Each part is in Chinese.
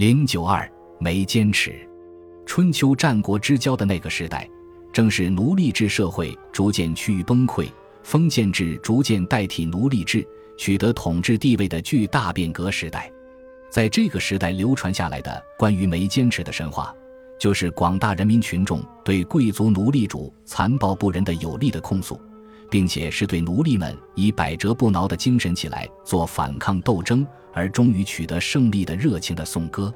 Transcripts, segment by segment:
零九二没坚持。春秋战国之交的那个时代，正是奴隶制社会逐渐趋于崩溃，封建制逐渐代替奴隶制，取得统治地位的巨大变革时代。在这个时代流传下来的关于没坚持的神话，就是广大人民群众对贵族奴隶主残暴不仁的有力的控诉。并且是对奴隶们以百折不挠的精神起来做反抗斗争，而终于取得胜利的热情的颂歌。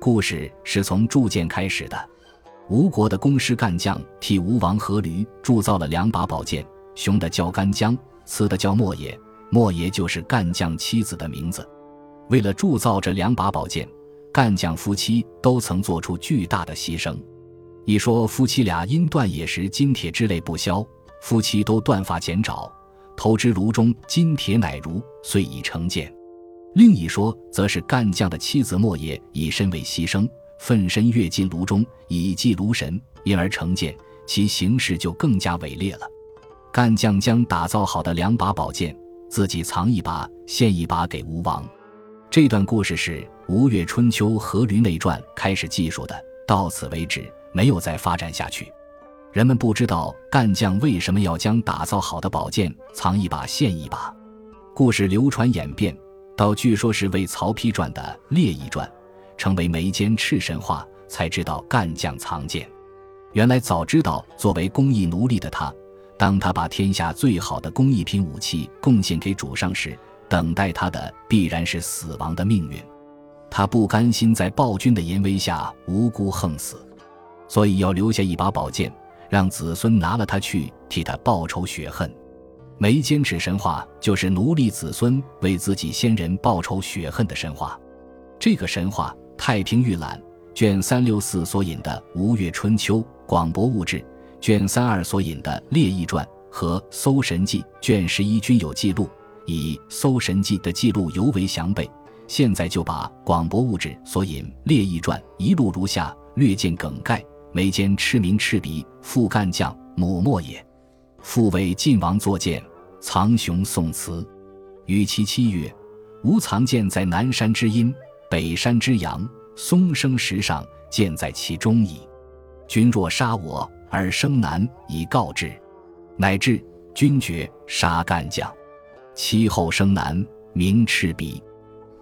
故事是从铸剑开始的。吴国的工师干将替吴王阖闾铸造了两把宝剑，雄的叫干将，雌的叫莫邪。莫邪就是干将妻子的名字。为了铸造这两把宝剑，干将夫妻都曾做出巨大的牺牲。一说夫妻俩因断野时金铁之泪不消。夫妻都断发剪爪，投之炉中，金铁乃如，遂已成剑。另一说，则是干将的妻子莫邪以身为牺牲，奋身跃进炉中，以祭炉神，因而成剑，其形式就更加伟烈了。干将将打造好的两把宝剑，自己藏一把，献一把给吴王。这段故事是《吴越春秋·阖闾内传》开始记述的，到此为止，没有再发展下去。人们不知道干将为什么要将打造好的宝剑藏一把献一把。故事流传演变到据说是为曹丕传的《列异传》，成为眉间赤神话，才知道干将藏剑。原来早知道，作为工艺奴隶的他，当他把天下最好的工艺品武器贡献给主上时，等待他的必然是死亡的命运。他不甘心在暴君的淫威下无辜横死，所以要留下一把宝剑。让子孙拿了他去替他报仇雪恨，眉间指神话就是奴隶子孙为自己先人报仇雪恨的神话。这个神话，《太平御览》卷三六四所引的《吴越春秋》广博物志卷三二所引的《列异传》和《搜神记》卷十一均有记录，以《搜神记》的记录尤为详备。现在就把广博物志所引《列异传》一录如下，略见梗概。眉间赤名赤鼻，父干将，母莫也。父为晋王作剑，藏雄宋词。与其七月，吾藏剑在南山之阴，北山之阳，松生石上，剑在其中矣。君若杀我，而生南，以告之。乃至君绝杀干将，其后生南，名赤鼻。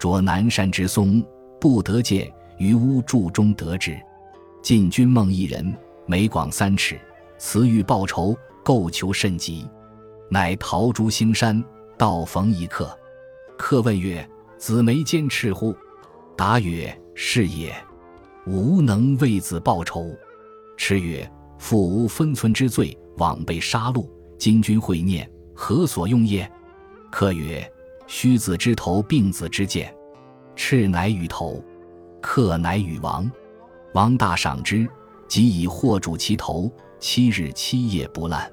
着南山之松，不得见，于屋柱中得之。晋君梦一人，眉广三尺，辞欲报仇，构求甚急，乃逃诸兴山，道逢一客。客问曰：“子眉坚赤乎？”答曰：“是也。”吾能为子报仇。赤曰：“父无分寸之罪，枉被杀戮。今君会念，何所用也？”客曰：“须子之头，病子之剑。”赤乃与头，客乃与王。王大赏之，即以货主其头，七日七夜不烂。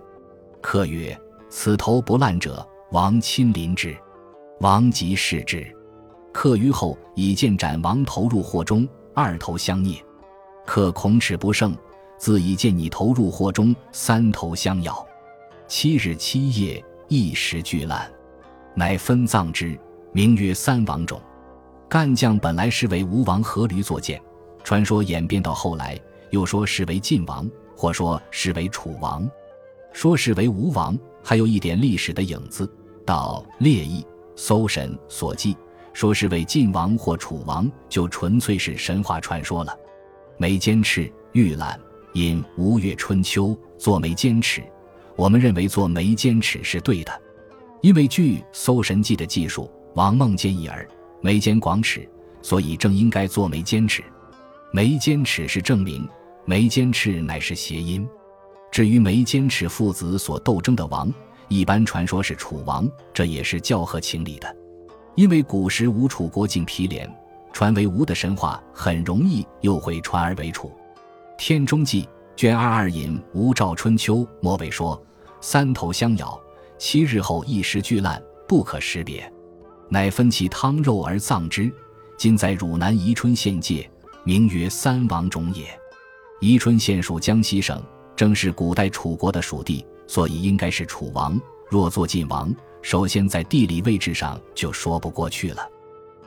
客曰：“此头不烂者，王亲临之。”王即视之。客于后以剑斩王头入货中，二头相啮。客恐齿不胜，自以剑拟头入货中，三头相咬。七日七夜，一时俱烂，乃分葬之，名曰三王冢。干将本来是为吴王阖闾作剑。传说演变到后来，又说是为晋王，或说是为楚王，说是为吴王，还有一点历史的影子。到列异搜神所记，说是为晋王或楚王，就纯粹是神话传说了。没坚持玉览引《吴越春秋》做没坚持，我们认为做没坚持是对的，因为据《搜神记》的记述，王梦见一儿，眉间广尺，所以正应该做没坚持。眉间尺是证明，眉间赤乃是谐音。至于眉间尺父子所斗争的王，一般传说是楚王，这也是较合情理的。因为古时吴楚国境毗连，传为吴的神话很容易又会传而为楚。《天中记》卷二二引《吴赵春秋》末尾说：“三头相咬，七日后一时俱烂，不可识别，乃分其汤肉而葬之。今在汝南宜春县界。”名曰三王冢也，宜春县属江西省，正是古代楚国的属地，所以应该是楚王。若做晋王，首先在地理位置上就说不过去了。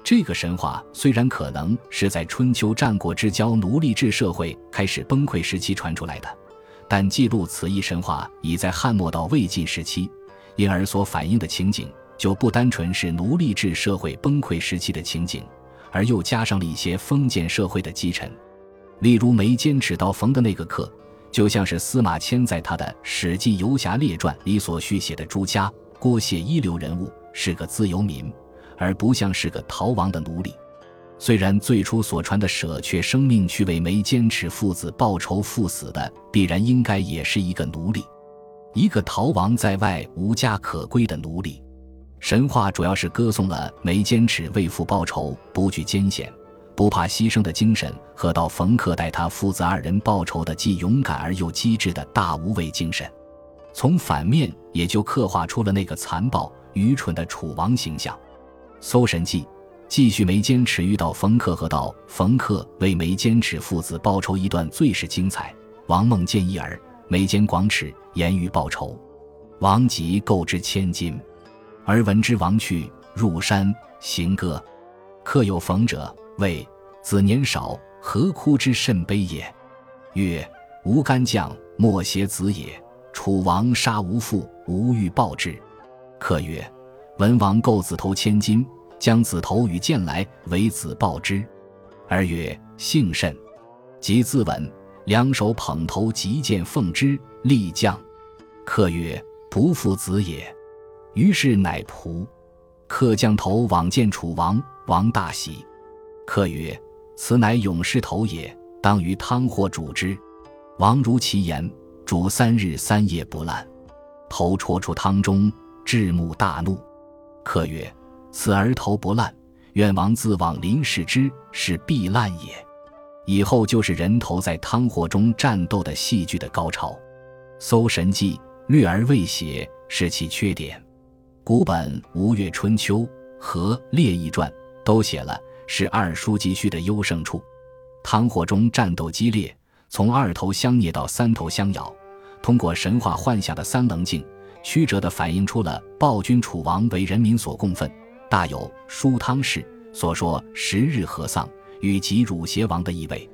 这个神话虽然可能是在春秋战国之交奴隶制社会开始崩溃时期传出来的，但记录此一神话已在汉末到魏晋时期，因而所反映的情景就不单纯是奴隶制社会崩溃时期的情景，而又加上了一些封建社会的积尘。例如梅坚尺刀缝的那个刻，就像是司马迁在他的《史记游侠列传》里所续写的朱家、郭谢一流人物，是个自由民。而不像是个逃亡的奴隶。虽然最初所传的舍却生命去为梅坚尺父子报仇赴死的，必然应该也是一个奴隶，一个逃亡在外无家可归的奴隶。神话主要是歌颂了梅坚尺为父报仇不惧艰险、不怕牺牲的精神，和到冯克带他父子二人报仇的既勇敢而又机智的大无畏精神。从反面也就刻画出了那个残暴愚蠢的楚王形象。《搜神记》继续眉间尺遇到冯克和道冯克为眉坚尺父子报仇一段最是精彩。王梦见一儿眉间广尺，言语报仇。王吉购之千金，而闻之王去，入山行歌。客有逢者，谓子年少，何哭之甚悲也？曰：吾干将，莫邪子也。楚王杀无父，吾欲报之。客曰。文王购子头千金，将子头与剑来，为子报之。儿曰：“幸甚。”即自刎，两手捧头，急剑奉之，立将。客曰：“不负子也。”于是乃仆。客将头往见楚王，王大喜。客曰：“此乃勇士头也，当于汤火煮之。”王如其言，煮三日三夜不烂。头戳出汤中，至目大怒。客曰：“此儿头不烂，愿王自往临视之，是必烂也。”以后就是人头在汤火中战斗的戏剧的高潮。《搜神记》略而未写，是其缺点。古本《吴越春秋》和《列异传》都写了，是二书记叙的优胜处。汤火中战斗激烈，从二头相啮到三头相咬，通过神话幻想的三棱镜。曲折地反映出了暴君楚王为人民所供奉，大有书汤氏所说“十日合丧，与及汝邪王”的意味。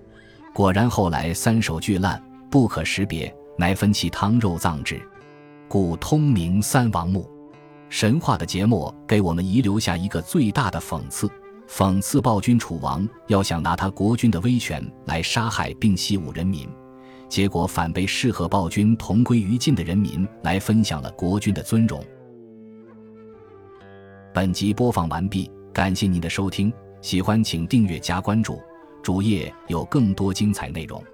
果然，后来三首俱烂，不可识别，乃分其汤肉葬之，故通名三王墓。神话的节目给我们遗留下一个最大的讽刺：讽刺暴君楚王要想拿他国君的威权来杀害并欺侮人民。结果反被适合暴君同归于尽的人民来分享了国君的尊荣。本集播放完毕，感谢您的收听，喜欢请订阅加关注，主页有更多精彩内容。